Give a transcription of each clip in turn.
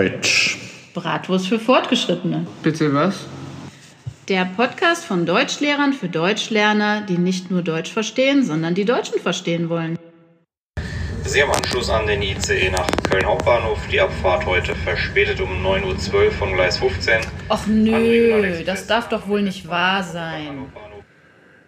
Deutsch. Bratwurst für Fortgeschrittene. Bitte was? Der Podcast von Deutschlehrern für Deutschlerner, die nicht nur Deutsch verstehen, sondern die Deutschen verstehen wollen. Sie am Anschluss an den ICE nach Köln Hauptbahnhof. Die Abfahrt heute verspätet um 9.12 Uhr von Gleis 15. Och nö, das darf doch wohl nicht wahr sein.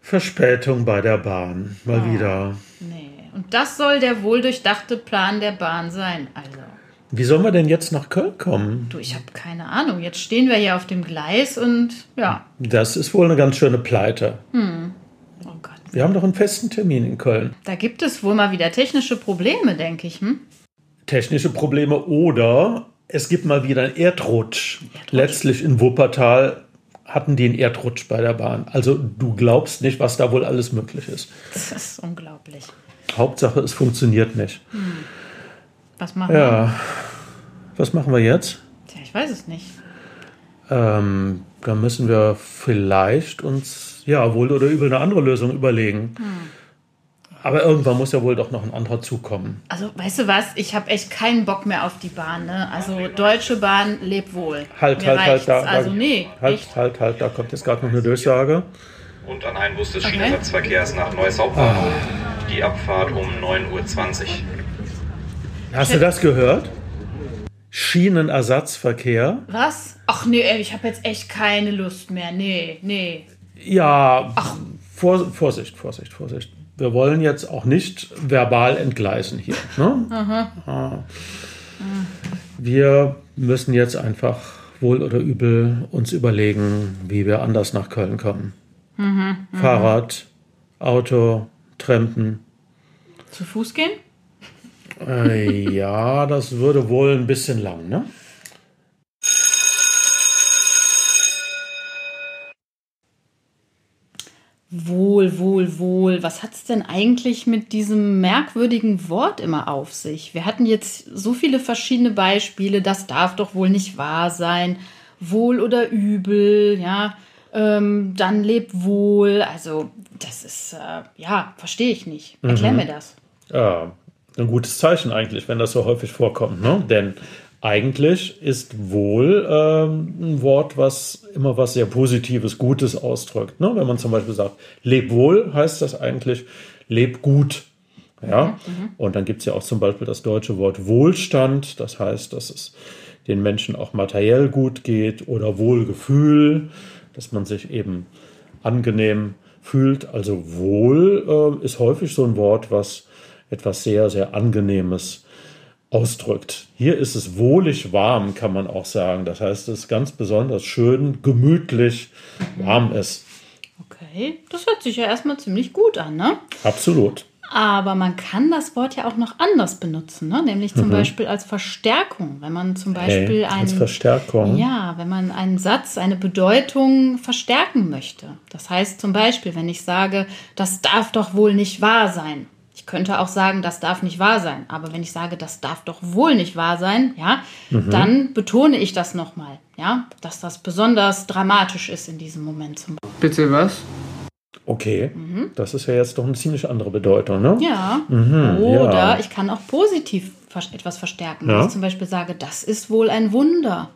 Verspätung bei der Bahn. Mal Ah. wieder. Nee. Und das soll der wohldurchdachte Plan der Bahn sein. Also, Wie sollen wir denn jetzt nach Köln kommen? du, ich habe keine Ahnung. Jetzt stehen wir hier auf dem Gleis und ja. Das ist wohl eine ganz schöne Pleite. Oh Gott. Wir haben doch einen festen Termin in Köln. Da gibt es wohl mal wieder technische Probleme, denke ich. Hm? Technische Probleme oder es gibt mal wieder einen Erdrutsch. Letztlich in Wuppertal hatten die einen Erdrutsch bei der Bahn. Also du glaubst nicht, was da wohl alles möglich ist. Das ist unglaublich. Hauptsache, es funktioniert nicht. Was machen wir? Ja. Was machen wir jetzt? Tja, ich weiß es nicht. Ähm, da müssen wir vielleicht uns, ja, wohl oder übel eine andere Lösung überlegen. Aber irgendwann muss ja wohl doch noch ein anderer zukommen. Also, weißt du was? Ich habe echt keinen Bock mehr auf die Bahn. Ne? Also, Deutsche Bahn, leb wohl. Halt, Mir halt, halt, da, Also, nee, halt, echt. halt, halt, da kommt jetzt gerade noch eine Durchsage. Und an einen Bus des Okay. Schienenersatzverkehrs nach Neuss Hauptbahnhof. Die Abfahrt um 9.20 Uhr. Hast du das gehört? Schienenersatzverkehr. Was? Ach nee, ey, ich habe jetzt echt keine Lust mehr. Nee, nee. Ja, Vor, Vorsicht, Vorsicht, Vorsicht. Wir wollen jetzt auch nicht verbal entgleisen hier. Ne? Ah. Wir müssen jetzt einfach wohl oder übel uns überlegen, wie wir anders nach Köln kommen. Fahrrad, Auto, Trampen. Zu Fuß gehen? Äh, ja, das würde wohl ein bisschen lang, ne? Wohl, wohl, wohl. Was hat's denn eigentlich mit diesem merkwürdigen Wort immer auf sich? Wir hatten jetzt so viele verschiedene Beispiele. Das darf doch wohl nicht wahr sein. Wohl oder übel, ja. Ähm, dann lebt wohl. Also, das ist, äh, ja, verstehe ich nicht. Erklär mir das. Ja, ein gutes Zeichen eigentlich, wenn das so häufig vorkommt. Ne? Denn eigentlich ist wohl ähm, ein Wort, was immer was sehr Positives, Gutes ausdrückt. Ne? Wenn man zum Beispiel sagt, leb wohl, heißt das eigentlich, leb gut. Ja? Und dann gibt es ja auch zum Beispiel das deutsche Wort Wohlstand. Das heißt, dass es den Menschen auch materiell gut geht oder Wohlgefühl, dass man sich eben angenehm fühlt. Also wohl äh, ist häufig so ein Wort, was etwas sehr, sehr Angenehmes ausdrückt. Hier ist es wohlig warm, kann man auch sagen. Das heißt, es ist ganz besonders schön, gemütlich warm ist. Okay, das hört sich ja erstmal ziemlich gut an, ne? Absolut. Aber man kann das Wort ja auch noch anders benutzen, ne? nämlich zum Beispiel als Verstärkung. Wenn man zum Beispiel Hey, als einen, Verstärkung. ja, wenn man einen Satz, eine Bedeutung verstärken möchte. Das heißt zum Beispiel, wenn ich sage, das darf doch wohl nicht wahr sein. Ich könnte auch sagen, das darf nicht wahr sein. Aber wenn ich sage, das darf doch wohl nicht wahr sein, ja, dann betone ich das nochmal, ja, dass das besonders dramatisch ist in diesem Moment zum Beispiel. Bitte was? Okay, das ist ja jetzt doch eine ziemlich andere Bedeutung. Ne? Ja. Mhm, Oder ja. ich kann auch positiv etwas verstärken. Ja. Wenn ich zum Beispiel sage, das ist wohl ein Wunder.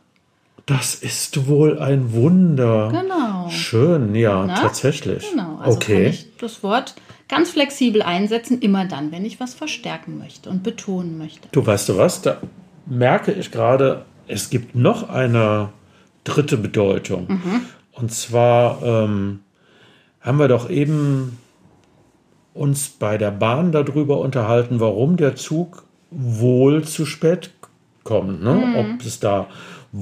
Das ist wohl ein Wunder. Genau. Schön, ja, Na? tatsächlich. Genau. Also kann okay. ich das Wort ganz flexibel einsetzen, immer dann, wenn ich was verstärken möchte und betonen möchte. Du weißt du was, da merke ich gerade, es gibt noch eine dritte Bedeutung. Mhm. Und zwar ähm, haben wir doch eben uns bei der Bahn darüber unterhalten, warum der Zug wohl zu spät kommt. Ne? Mhm. Ob es da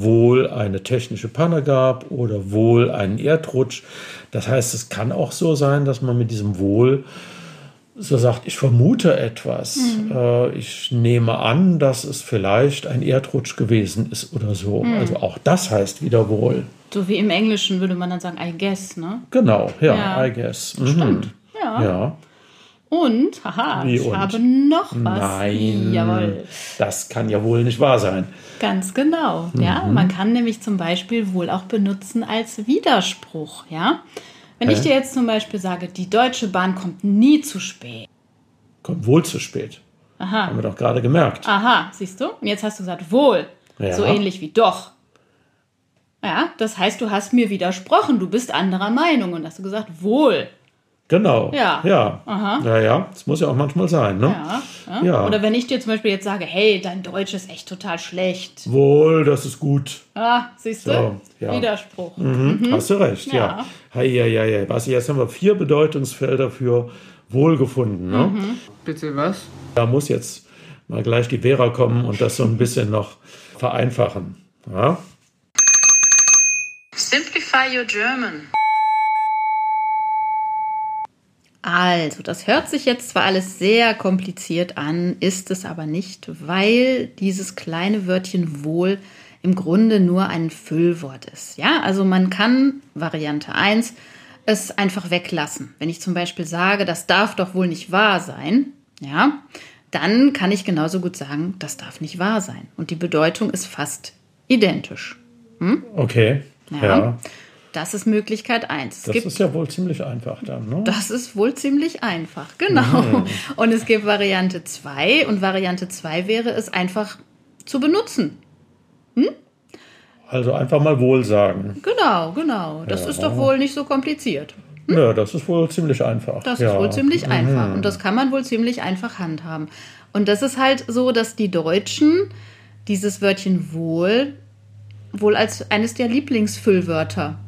wohl eine technische Panne gab oder wohl einen Erdrutsch. Das heißt, es kann auch so sein, dass man mit diesem Wohl so sagt, ich vermute etwas. Äh, ich nehme an, dass es vielleicht ein Erdrutsch gewesen ist oder so. Also auch das heißt wieder wohl. So wie im Englischen würde man dann sagen, I guess, ne? Genau, ja, Ja. I guess. Mhm. Stimmt. Ja. Ja. Und, haha, Wie ich und? habe noch was. Nein, Jawohl. das kann ja wohl nicht wahr sein. Ganz genau. Ja, Mhm. man kann nämlich zum Beispiel wohl auch benutzen als Widerspruch. Ja, wenn ich Hä? dir jetzt zum Beispiel sage, die Deutsche Bahn kommt nie zu spät. Kommt wohl zu spät. Aha. Haben wir doch gerade gemerkt. Aha, siehst du? Und jetzt hast du gesagt, wohl. Ja. So ähnlich wie doch. Ja, das heißt, du hast mir widersprochen, du bist anderer Meinung und hast du gesagt, wohl. Genau. Ja. Ja. Aha. Ja, ja. Das muss ja auch manchmal sein, ne? Ja, ja. Ja. Oder wenn ich dir zum Beispiel jetzt sage, hey, dein Deutsch ist echt total schlecht. Wohl, das ist gut. Ah, siehst du? So, ja. Widerspruch. Mhm. Hast du recht, ja. Ja. Hei, hei, hei, hei. Was, jetzt haben wir vier Bedeutungsfelder für wohl gefunden. Ne? Mhm. Bitte was? Da muss jetzt mal gleich die Vera kommen und das so ein bisschen noch vereinfachen. Ja? Simplify your German. Also, das hört sich jetzt zwar alles sehr kompliziert an, ist es aber nicht, weil dieses kleine Wörtchen wohl im Grunde nur ein Füllwort ist. Ja, also man kann, Variante 1, es einfach weglassen. Wenn ich zum Beispiel sage, das darf doch wohl nicht wahr sein, ja, dann kann ich genauso gut sagen, das darf nicht wahr sein. Und die Bedeutung ist fast identisch. Okay. Ja. Ja. Das ist Möglichkeit 1. Es Das gibt ist ja wohl ziemlich einfach dann, ne? Das ist wohl ziemlich einfach, genau. Und es gibt Variante 2 und Variante 2 wäre es einfach zu benutzen. Also einfach mal wohl sagen. Genau, genau. Das ist doch wohl nicht so kompliziert. Ja, das ist wohl ziemlich einfach. Hm? Das ja. ist wohl ziemlich einfach und das kann man wohl ziemlich einfach handhaben. Und das ist halt so, dass die Deutschen dieses Wörtchen wohl wohl als eines der Lieblingsfüllwörter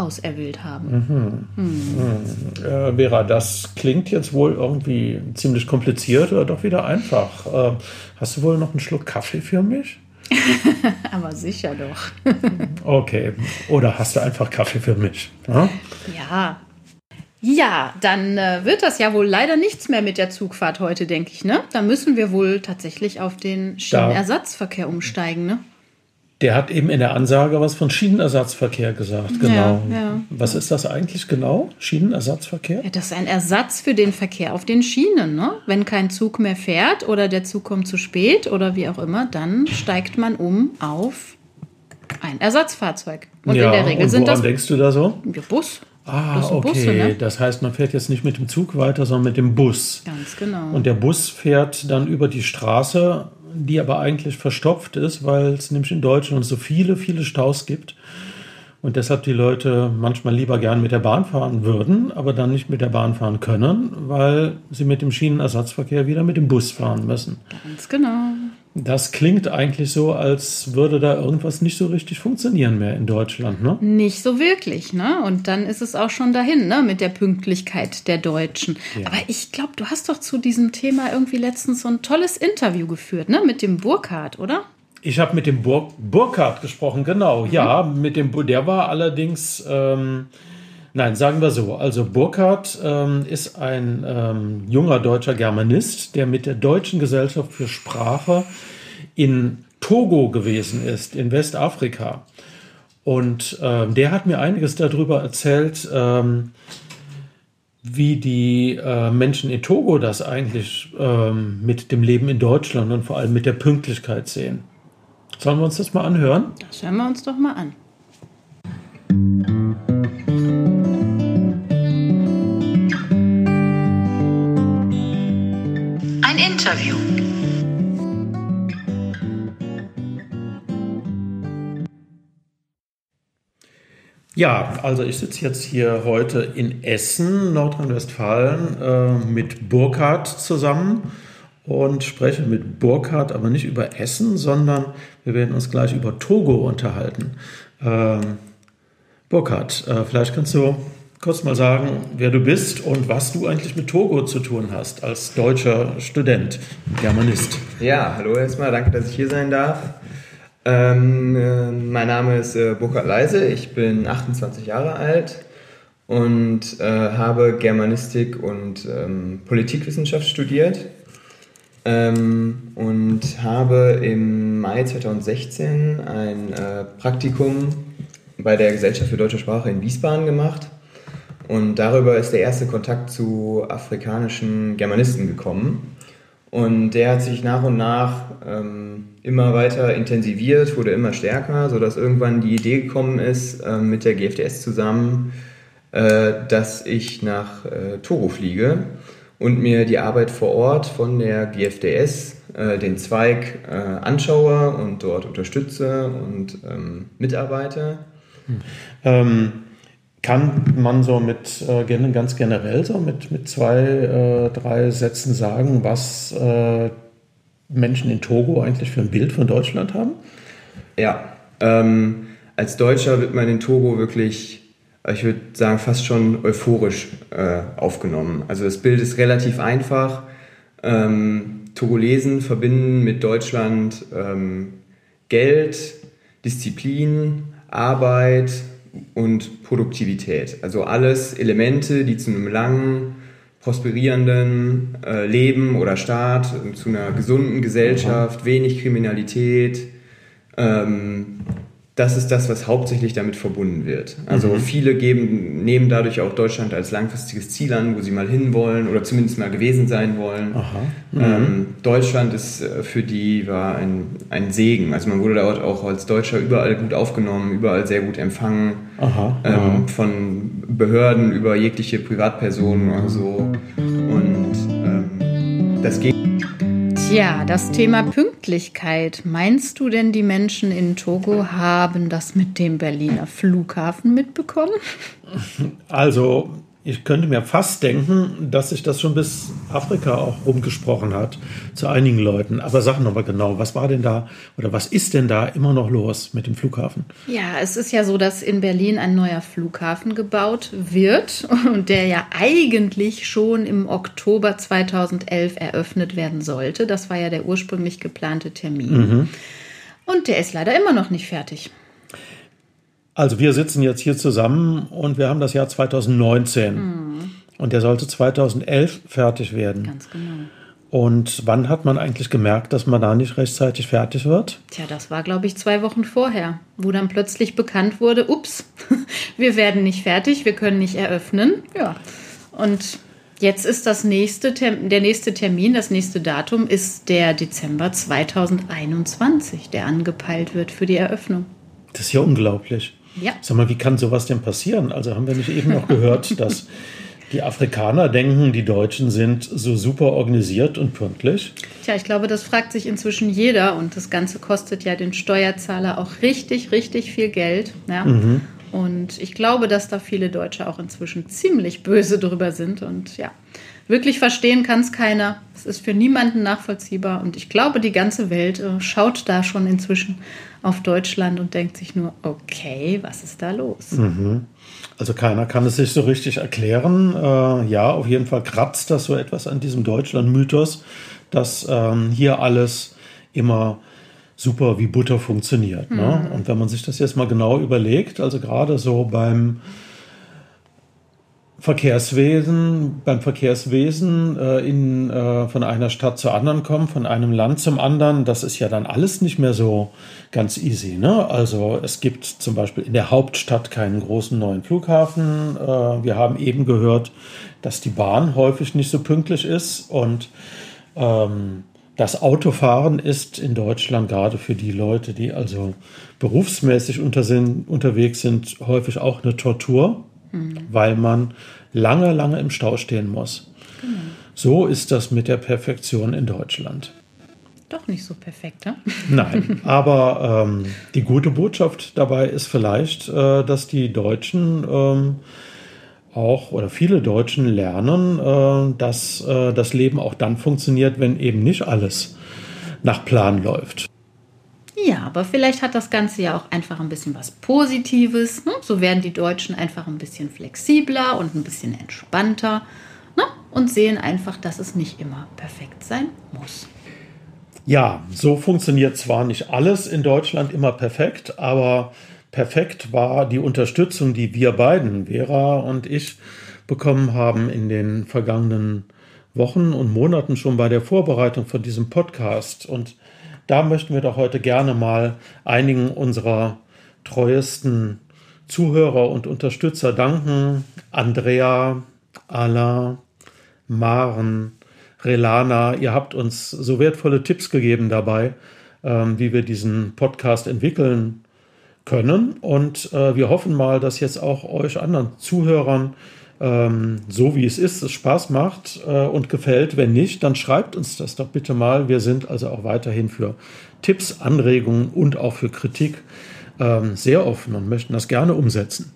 auserwählt haben. Äh, Vera, das klingt jetzt wohl irgendwie ziemlich kompliziert oder doch wieder einfach. Äh, hast du wohl noch einen Schluck Kaffee für mich? Aber sicher doch. Okay. Oder hast du einfach Kaffee für mich? Ja? Ja. Ja, dann äh, wird das ja wohl leider nichts mehr mit der Zugfahrt heute, denke ich, ne? Da müssen wir wohl tatsächlich auf den Schienenersatzverkehr umsteigen, ne? Der hat eben in der Ansage was von Schienenersatzverkehr gesagt. Genau. ja. Was ist das eigentlich genau? Schienenersatzverkehr? Ja, das ist ein Ersatz für den Verkehr auf den Schienen, ne? Wenn kein Zug mehr fährt oder der Zug kommt zu spät oder wie auch immer, dann steigt man um auf ein Ersatzfahrzeug. Und in der Regel und sind das denkst du da so? Bus. Ah, okay. Busse, ne? Das heißt, man fährt jetzt nicht mit dem Zug weiter, sondern mit dem Bus. Ganz genau. Und der Bus fährt dann über die Straße, die aber eigentlich verstopft ist, weil es nämlich in Deutschland so viele, viele Staus gibt. Und deshalb die Leute manchmal lieber gern mit der Bahn fahren würden, aber dann nicht mit der Bahn fahren können, weil sie mit dem Schienenersatzverkehr wieder mit dem Bus fahren müssen. Ganz genau. Das klingt eigentlich so, als würde da irgendwas nicht so richtig funktionieren mehr in Deutschland, ne? Nicht so wirklich, ne? Und dann ist es auch schon dahin, ne? Mit der Pünktlichkeit der Deutschen. Aber ich glaube, du hast doch zu diesem Thema irgendwie letztens so ein tolles Interview geführt, ne? Mit dem Burkhardt, oder? Ich habe mit dem Bur Burkhardt gesprochen, genau. Ja, mit dem Bu- der war allerdings, ähm, nein, sagen wir so. Also Burkhardt ähm, ist ein ähm, junger deutscher Germanist, der mit der Deutschen Gesellschaft für Sprache in Togo gewesen ist, in Westafrika. Und ähm, der hat mir einiges darüber erzählt, ähm, wie die äh, Menschen in Togo das eigentlich ähm, mit dem Leben in Deutschland und vor allem mit der Pünktlichkeit sehen. Sollen wir uns das mal anhören? Das hören wir uns doch mal an. Interview. Ja, also ich sitze jetzt hier heute in Essen, Nordrhein-Westfalen, äh, mit Burkhardt zusammen und spreche mit Burkhardt aber nicht über Essen, sondern wir werden uns gleich über Togo unterhalten. Ähm, Burkhardt, äh, vielleicht kannst du kurz mal sagen, wer du bist und was du eigentlich mit Togo zu tun hast als deutscher Student, Germanist. Ja, hallo erstmal, danke, dass ich hier sein darf. Ähm, äh, mein Name ist äh, Burkhard Leise, ich bin 28 Jahre alt und äh, habe Germanistik und ähm, Politikwissenschaft studiert ähm, und habe im Mai 2016 ein äh, Praktikum bei der Gesellschaft für deutsche Sprache in Wiesbaden gemacht. Und darüber ist der erste Kontakt zu afrikanischen Germanisten gekommen. Und der hat sich nach und nach ähm, immer weiter intensiviert, wurde immer stärker, sodass irgendwann die Idee gekommen ist, ähm, mit der GFDS zusammen, äh, dass ich nach äh, Togo fliege und mir die Arbeit vor Ort von der GFDS, äh, den Zweig, äh, anschaue und dort unterstütze und ähm, mitarbeite. Ähm, kann man so mit äh, ganz generell so mit, mit zwei, äh, drei Sätzen sagen, was äh, Menschen in Togo eigentlich für ein Bild von Deutschland haben? Ja, ähm, als Deutscher wird man in Togo wirklich, ich würde sagen, fast schon euphorisch äh, aufgenommen. Also das Bild ist relativ einfach. Ähm, Togolesen verbinden mit Deutschland ähm, Geld, Disziplin, Arbeit und Produktivität. Also alles Elemente, die zu einem langen, prosperierenden äh, Leben oder Staat, zu einer gesunden Gesellschaft, wenig Kriminalität, ähm, das ist das, was hauptsächlich damit verbunden wird. Also mhm. viele geben, nehmen dadurch auch Deutschland als langfristiges Ziel an, wo sie mal hinwollen oder zumindest mal gewesen sein wollen. Mhm. Ähm, Deutschland ist äh, für die war ein, ein Segen. Also man wurde dort auch als Deutscher überall gut aufgenommen, überall sehr gut empfangen. Ähm, von Behörden über jegliche Privatpersonen oder so. Und ähm, das geht Tja, das Thema Pünktlichkeit. Meinst du denn, die Menschen in Togo haben das mit dem Berliner Flughafen mitbekommen? Also, ich könnte mir fast denken, dass sich das schon bis Afrika auch rumgesprochen hat zu einigen Leuten. Aber sag noch mal genau, was war denn da oder was ist denn da immer noch los mit dem Flughafen? Ja, es ist ja so, dass in Berlin ein neuer Flughafen gebaut wird und der ja eigentlich schon im Oktober 2011 eröffnet werden sollte. Das war ja der ursprünglich geplante Termin. Mhm. Und der ist leider immer noch nicht fertig. Also wir sitzen jetzt hier zusammen und wir haben das Jahr 2019. Mhm. Und der sollte 2011 fertig werden. Ganz genau. Und wann hat man eigentlich gemerkt, dass man da nicht rechtzeitig fertig wird? Tja, das war, glaube ich, zwei Wochen vorher, wo dann plötzlich bekannt wurde, ups, wir werden nicht fertig, wir können nicht eröffnen. Ja. Und jetzt ist das nächste, der nächste Termin, das nächste Datum ist der Dezember 2021, der angepeilt wird für die Eröffnung. Das ist ja unglaublich. Ja. Sag mal, wie kann sowas denn passieren? Also haben wir nicht eben noch gehört, dass die Afrikaner denken, die Deutschen sind so super organisiert und pünktlich? Tja, ich glaube, das fragt sich inzwischen jeder und das Ganze kostet ja den Steuerzahler auch richtig, richtig viel Geld. Ja? Mhm. Und ich glaube, dass da viele Deutsche auch inzwischen ziemlich böse drüber sind und ja. Wirklich verstehen kann es keiner. Es ist für niemanden nachvollziehbar. Und ich glaube, die ganze Welt äh, schaut da schon inzwischen auf Deutschland und denkt sich nur, okay, was ist da los? Mhm. Also keiner kann es sich so richtig erklären. Äh, ja, auf jeden Fall kratzt das so etwas an diesem Deutschland-Mythos, dass ähm, hier alles immer super wie Butter funktioniert. Ne? Mhm. Und wenn man sich das jetzt mal genau überlegt, also gerade so beim Verkehrswesen, beim Verkehrswesen äh, in, äh, von einer Stadt zur anderen kommen, von einem Land zum anderen, das ist ja dann alles nicht mehr so ganz easy. Ne? Also es gibt zum Beispiel in der Hauptstadt keinen großen neuen Flughafen. Äh, wir haben eben gehört, dass die Bahn häufig nicht so pünktlich ist und ähm, das Autofahren ist in Deutschland gerade für die Leute, die also berufsmäßig unter sind, unterwegs sind, häufig auch eine Tortur mhm. weil man lange, lange im Stau stehen muss. Genau. So ist das mit der Perfektion in Deutschland. Doch nicht so perfekt, ne? Nein, aber ähm, die gute Botschaft dabei ist vielleicht, äh, dass die Deutschen ähm, auch oder viele Deutschen lernen, äh, dass äh, das Leben auch dann funktioniert, wenn eben nicht alles nach Plan läuft. Ja, aber vielleicht hat das Ganze ja auch einfach ein bisschen was Positives. Ne? So werden die Deutschen einfach ein bisschen flexibler und ein bisschen entspannter ne? und sehen einfach, dass es nicht immer perfekt sein muss. Ja, so funktioniert zwar nicht alles in Deutschland immer perfekt, aber perfekt war die Unterstützung, die wir beiden, Vera und ich, bekommen haben in den vergangenen Wochen und Monaten schon bei der Vorbereitung von diesem Podcast. Und da möchten wir doch heute gerne mal einigen unserer treuesten Zuhörer und Unterstützer danken. Andrea, Alain, Maren, Relana, ihr habt uns so wertvolle Tipps gegeben dabei, ähm, wie wir diesen Podcast entwickeln können. Und äh, wir hoffen mal, dass jetzt auch euch anderen Zuhörern ähm, so wie es ist, es Spaß macht äh, und gefällt. Wenn nicht, dann schreibt uns das doch bitte mal. Wir sind also auch weiterhin für Tipps, Anregungen und auch für Kritik ähm, sehr offen und möchten das gerne umsetzen.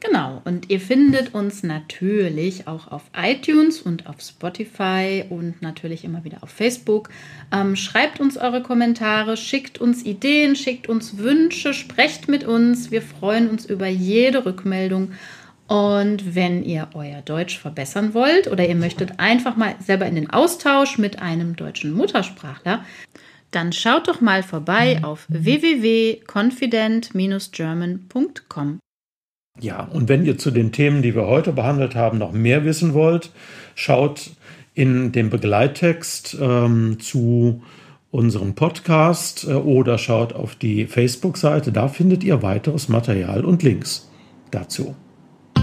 Genau, und ihr findet uns natürlich auch auf iTunes und auf Spotify und natürlich immer wieder auf Facebook. Ähm, schreibt uns eure Kommentare, schickt uns Ideen, schickt uns Wünsche, sprecht mit uns. Wir freuen uns über jede Rückmeldung. Und wenn ihr euer Deutsch verbessern wollt oder ihr möchtet einfach mal selber in den Austausch mit einem deutschen Muttersprachler, dann schaut doch mal vorbei auf www.confident-german.com. Ja, und wenn ihr zu den Themen, die wir heute behandelt haben, noch mehr wissen wollt, schaut in den Begleittext ähm, zu unserem Podcast äh, oder schaut auf die Facebook-Seite. Da findet ihr weiteres Material und Links dazu.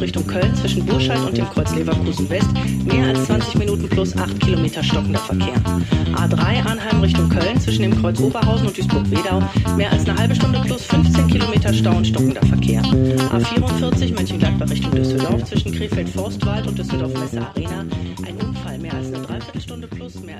Richtung Köln zwischen Burscheid und dem Kreuz Leverkusen West mehr als 20 Minuten plus 8 Kilometer stockender Verkehr. A3 Anheim Richtung Köln zwischen dem Kreuz Oberhausen und Duisburg-Wedau mehr als eine halbe Stunde plus 15 Kilometer Stau und stockender Verkehr. A44 Mönchengladbach Richtung Düsseldorf zwischen Krefeld-Forstwald und Düsseldorf-Messe Arena ein Unfall mehr als eine Dreiviertelstunde plus mehr